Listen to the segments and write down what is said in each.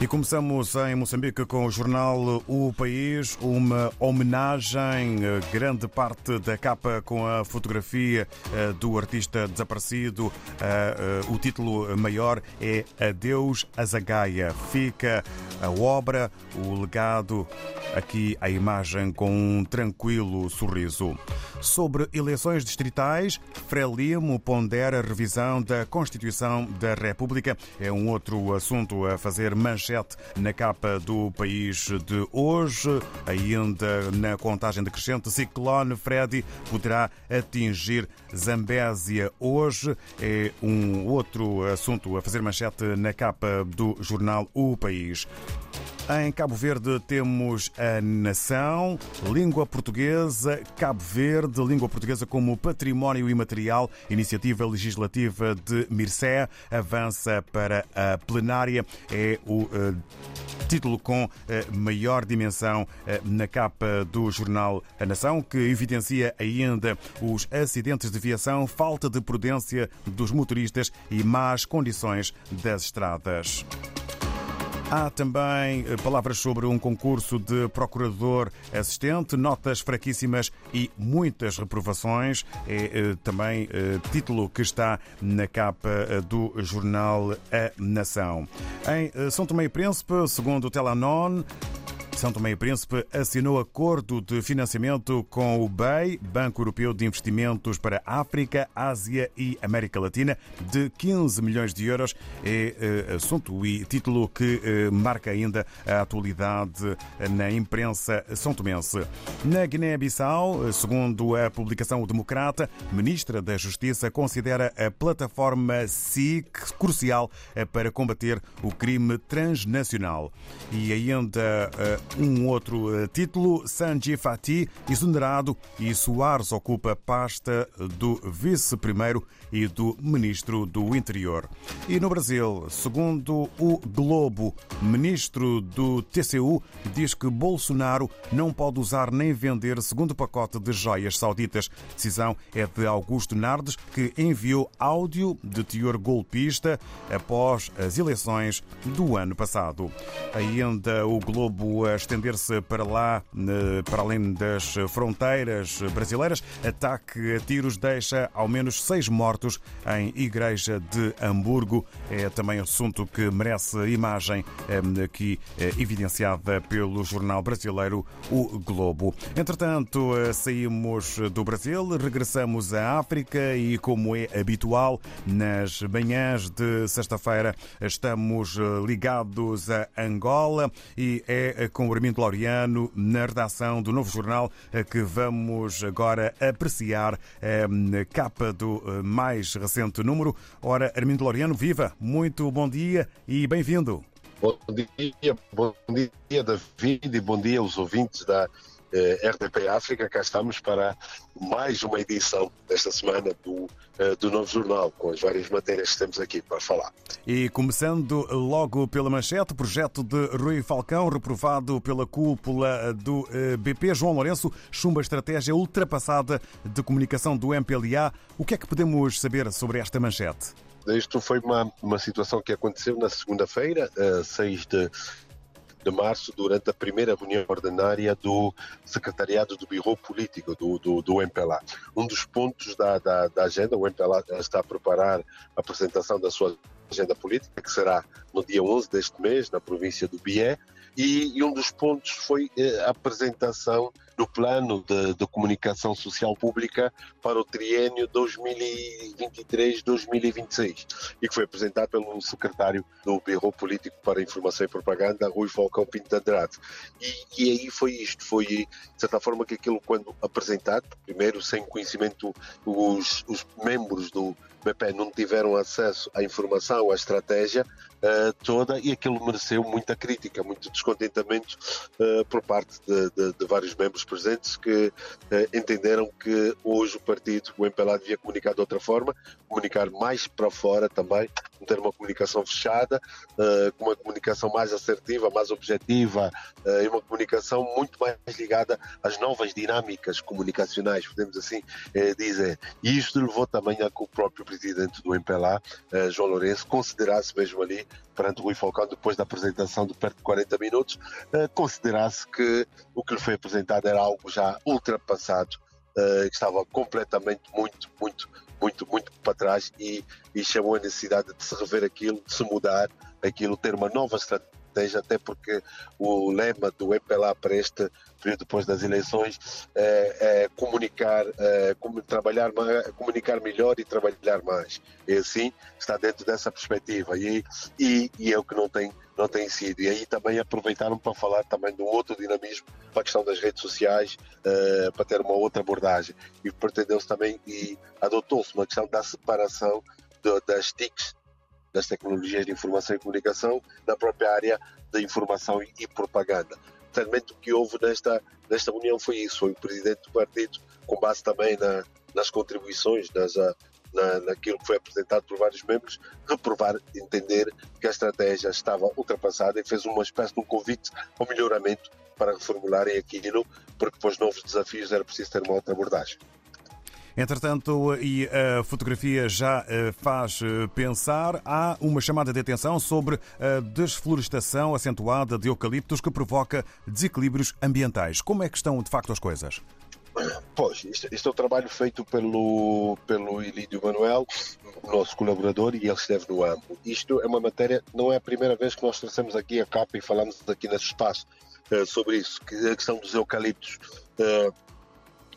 E começamos em Moçambique com o jornal O País, uma homenagem, grande parte da capa com a fotografia eh, do artista desaparecido. Eh, eh, o título maior é Adeus Azagaia. Fica a obra, o legado, aqui a imagem com um tranquilo sorriso. Sobre eleições distritais, Frelimo pondera a revisão da Constituição da República. É um outro assunto a fazer manchete na capa do país de hoje. Ainda na contagem decrescente, ciclone Freddy poderá atingir Zambésia hoje. É um outro assunto a fazer manchete na capa do jornal O País. Em Cabo Verde temos a Nação, língua portuguesa, Cabo Verde, língua portuguesa como património imaterial, iniciativa legislativa de Mircea, avança para a plenária. É o uh, título com uh, maior dimensão uh, na capa do jornal A Nação, que evidencia ainda os acidentes de viação, falta de prudência dos motoristas e más condições das estradas. Há também eh, palavras sobre um concurso de procurador assistente, notas fraquíssimas e muitas reprovações. É eh, também eh, título que está na capa do jornal A Nação. Em São Tomé e Príncipe, segundo o Telanon, são Tomé e Príncipe assinou acordo de financiamento com o BEI, Banco Europeu de Investimentos para África, Ásia e América Latina, de 15 milhões de euros. É eh, assunto e título que eh, marca ainda a atualidade na imprensa são tomense. Na Guiné-Bissau, segundo a publicação O Democrata, ministra da Justiça considera a plataforma SIC crucial eh, para combater o crime transnacional. E ainda um outro eh, título, Sanji Fati, exonerado e Soares ocupa a pasta do vice-primeiro e do ministro do Interior. E no Brasil, segundo o Globo, ministro do TCU diz que Bolsonaro não pode usar nem vender segundo pacote de joias sauditas. Decisão é de Augusto Nardes, que enviou áudio de teor golpista após as eleições do ano passado. Ainda o Globo estender-se para lá, para além das fronteiras brasileiras, ataque a tiros deixa ao menos seis mortos em Igreja de Hamburgo. É também assunto que merece imagem eh, aqui eh, evidenciada pelo jornal brasileiro O Globo. Entretanto, eh, saímos do Brasil, regressamos à África e, como é habitual, nas manhãs de sexta-feira estamos ligados a Angola e é com o Armindo Laureano na redação do novo jornal que vamos agora apreciar a capa do mais mais recente número. Ora, Armindo Loriano, viva! Muito bom dia e bem-vindo. Bom dia, bom dia, David, e bom dia aos ouvintes da eh, RDP África. Cá estamos para mais uma edição desta semana do, eh, do Novo Jornal, com as várias matérias que temos aqui para falar. E começando logo pela manchete, projeto de Rui Falcão, reprovado pela cúpula do eh, BP. João Lourenço chumba a estratégia ultrapassada de comunicação do MPLA. O que é que podemos saber sobre esta manchete? Isto foi uma, uma situação que aconteceu na segunda-feira, 6 de de março, durante a primeira reunião ordinária do secretariado do Biro Político do, do, do MPLA. Um dos pontos da, da, da agenda, o MPLA está a preparar a apresentação da sua agenda política, que será no dia 11 deste mês, na província do Bié, e, e um dos pontos foi eh, a apresentação do plano de, de, comunicação social pública para o triênio 2023-2026 e que foi apresentado pelo secretário do Bureau Político para Informação e Propaganda, Rui Falcão Pinto Andrade. E, e aí foi isto, foi de certa forma que aquilo quando apresentado, primeiro sem conhecimento, os, os membros do BP não tiveram acesso à informação, à estratégia uh, toda e aquilo mereceu muita crítica, muito descontentamento uh, por parte de, de, de, vários membros presentes que uh, entenderam que hoje o partido, o MPLA, devia comunicar de outra forma, comunicar mais para fora também, ter uma comunicação fechada, com uma comunicação mais assertiva, mais objetiva e uma comunicação muito mais ligada às novas dinâmicas comunicacionais, podemos assim dizer. E isto levou também a que o próprio presidente do MPLA, João Lourenço, considerasse mesmo ali, perante o Rui Falcão, depois da apresentação de perto de 40 minutos, considerasse que o que lhe foi apresentado era algo já ultrapassado, que estava completamente muito, muito, muito, muito para trás e, e chamou a necessidade de se rever aquilo, de se mudar aquilo, ter uma nova estratégia estratégia, até porque o lema do EPLA para este período depois das eleições é, é comunicar, é, trabalhar, comunicar melhor e trabalhar mais. E assim está dentro dessa perspectiva e, e, e é o que não tem não tem sido. E aí também aproveitaram para falar também um outro dinamismo para a questão das redes sociais, uh, para ter uma outra abordagem. E pretendeu-se também e adotou-se uma questão da separação das TICs das tecnologias de informação e comunicação na própria área da informação e propaganda. Certamente o que houve nesta, nesta união foi isso, foi o presidente do partido, com base também na, nas contribuições, nas, na, naquilo que foi apresentado por vários membros, reprovar, entender que a estratégia estava ultrapassada e fez uma espécie de um convite ao melhoramento para reformularem aquilo, porque para os novos desafios era preciso ter uma outra abordagem. Entretanto, e a fotografia já eh, faz eh, pensar, há uma chamada de atenção sobre a desflorestação acentuada de eucaliptos que provoca desequilíbrios ambientais. Como é que estão de facto as coisas? Pois, isto é um trabalho feito pelo, pelo Ilídio Manuel, nosso colaborador, e ele esteve no AMPO. Isto é uma matéria, não é a primeira vez que nós trouxemos aqui a capa e falamos aqui nesse espaço uh, sobre isso, que a questão dos eucaliptos.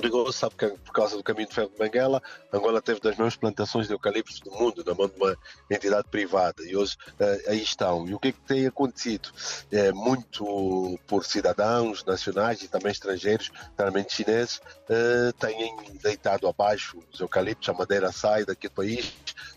Rigoroso sabe que por causa do caminho de ferro de Benguela, Angola teve das maiores plantações de eucaliptos do mundo, na mão de uma entidade privada, e hoje uh, aí estão. E o que é que tem acontecido? É, muito por cidadãos nacionais e também estrangeiros, claramente chineses, uh, têm deitado abaixo os eucaliptos, a madeira sai daqui do país,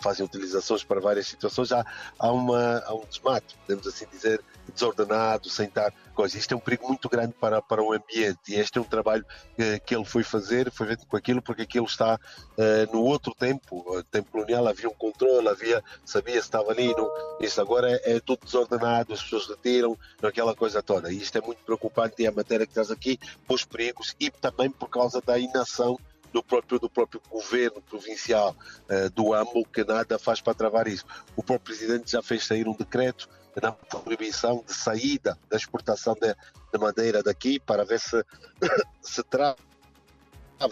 fazem utilizações para várias situações, há, há, uma, há um desmato, podemos assim dizer, desordenado, sem estar coisa. Isto é um perigo muito grande para, para o ambiente e este é um trabalho uh, que ele foi fazer, foi feito com aquilo, porque aquilo está uh, no outro tempo, no tempo colonial havia um controle, havia, sabia se estava ali, não, isso agora é, é, tudo desordenado, as pessoas retiram, aquela coisa toda. E isto é muito preocupante e a matéria que traz aqui, os perigos e também por causa da inação do próprio, do próprio governo provincial uh, do AMO, que nada faz para travar isso. O próprio presidente já fez sair um decreto na proibição de saída da exportação de, de madeira daqui para ver se se trava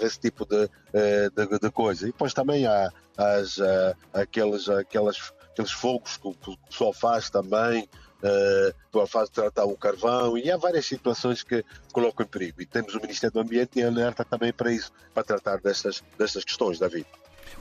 esse tipo de, eh, de, de, coisa. E depois também há as, uh, aqueles, aquelas, aqueles fogos que o pessoal faz também, uh, faz de tratar o carvão, e há várias situações que colocam em perigo. E temos o Ministério do Ambiente e alerta também para isso, para tratar destas, destas questões, David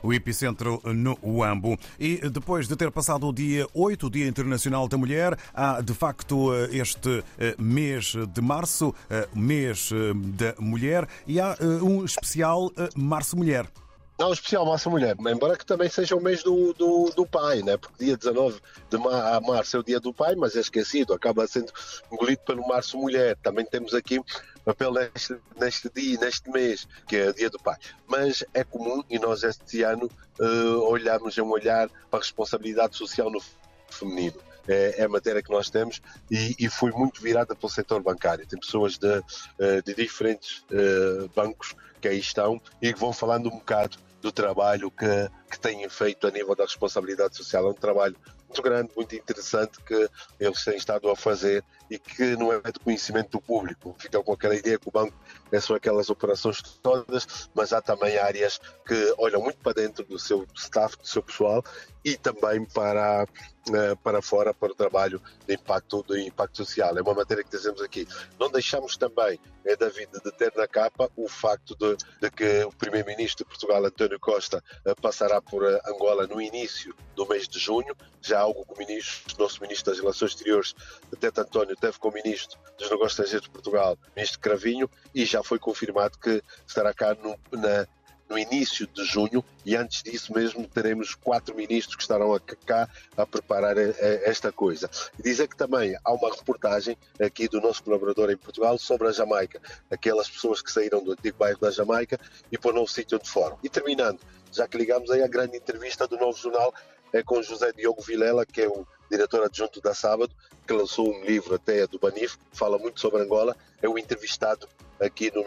o epicentro no Uambo. E depois de ter passado o dia 8, o Dia Internacional da Mulher, há de facto este eh, mês de março, eh, mês eh, da mulher, e há um especial Março Mulher. Não, especial Massa Mulher, embora que também seja o mês do, do, do pai, né? porque dia 19 de março é o dia do pai, mas é esquecido, acaba sendo engolido pelo Março Mulher. Também temos aqui papel neste, neste dia, neste mês, que é o dia do pai. Mas é comum e nós este ano uh, olhamos, um olhar para a responsabilidade social no feminino. É, é, a matéria que nós temos e, e foi muito virada pelo setor bancário. Tem pessoas de, eh, de diferentes uh, bancos que aí estão e que vão falando um bocado do trabalho que, que têm feito a nível da responsabilidade social. É um trabalho muito grande, muito interessante que eles têm estado a fazer e que não é de conhecimento do público. Ficam com aquela ideia que o banco é só aquelas operações todas, mas há também áreas que olham muito para dentro do seu staff, do seu pessoal e também para, eh, para fora para o trabalho de impacto, de impacto social. É uma matéria que dizemos aqui. Não deixamos também, é, David, de ter na capa o facto de, de que o Primeiro-Ministro de Portugal, António Costa, eh, passará por eh, Angola no início do mês de junho, já algo que o ministro, nosso Ministro das Relações Exteriores, Tete António, teve com o Ministro dos Negócios Estrangeiros de Portugal, Ministro Cravinho, e já foi confirmado que estará cá no, na, no início de junho e antes disso mesmo teremos quatro ministros que estarão cá a preparar esta coisa. E dizer que também há uma reportagem aqui do nosso colaborador em Portugal sobre a Jamaica, aquelas pessoas que saíram do antigo bairro da Jamaica e para o novo sítio onde foram. E terminando, já que ligamos aí a grande entrevista do Novo Jornal, é com José Diogo Vilela, que é o diretor adjunto da Sábado, que lançou um livro até do Banif, que fala muito sobre Angola, é o entrevistado aqui no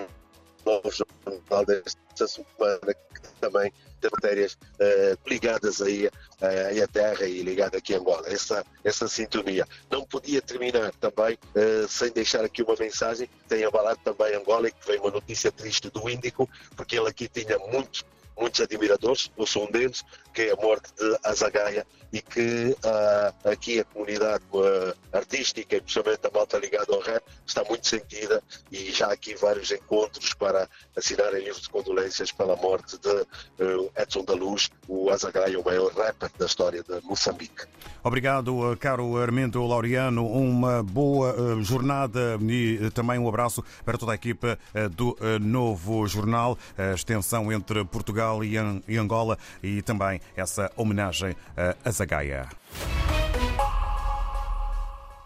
novo jornal desta semana, que também tem matérias uh, ligadas aí uh, à terra e ligada aqui a Angola. Essa, essa sintonia. Não podia terminar também uh, sem deixar aqui uma mensagem. Tem abalado também Angola e que vem uma notícia triste do Índico, porque ele aqui tinha muitos muitos admiradores, eu sou um deles, que é a morte de Azagaia e que uh, aqui a comunidade uh, artística e principalmente a malta ligada ao rap está muito sentida e já há aqui vários encontros para assinarem livros de condolências pela morte de uh, Edson da Luz, o Azagaia, o maior rapper da história de Moçambique. Obrigado, caro Armendo Laureano. Uma boa jornada e também um abraço para toda a equipa do novo jornal, a extensão entre E Angola e também essa homenagem a Zagaia.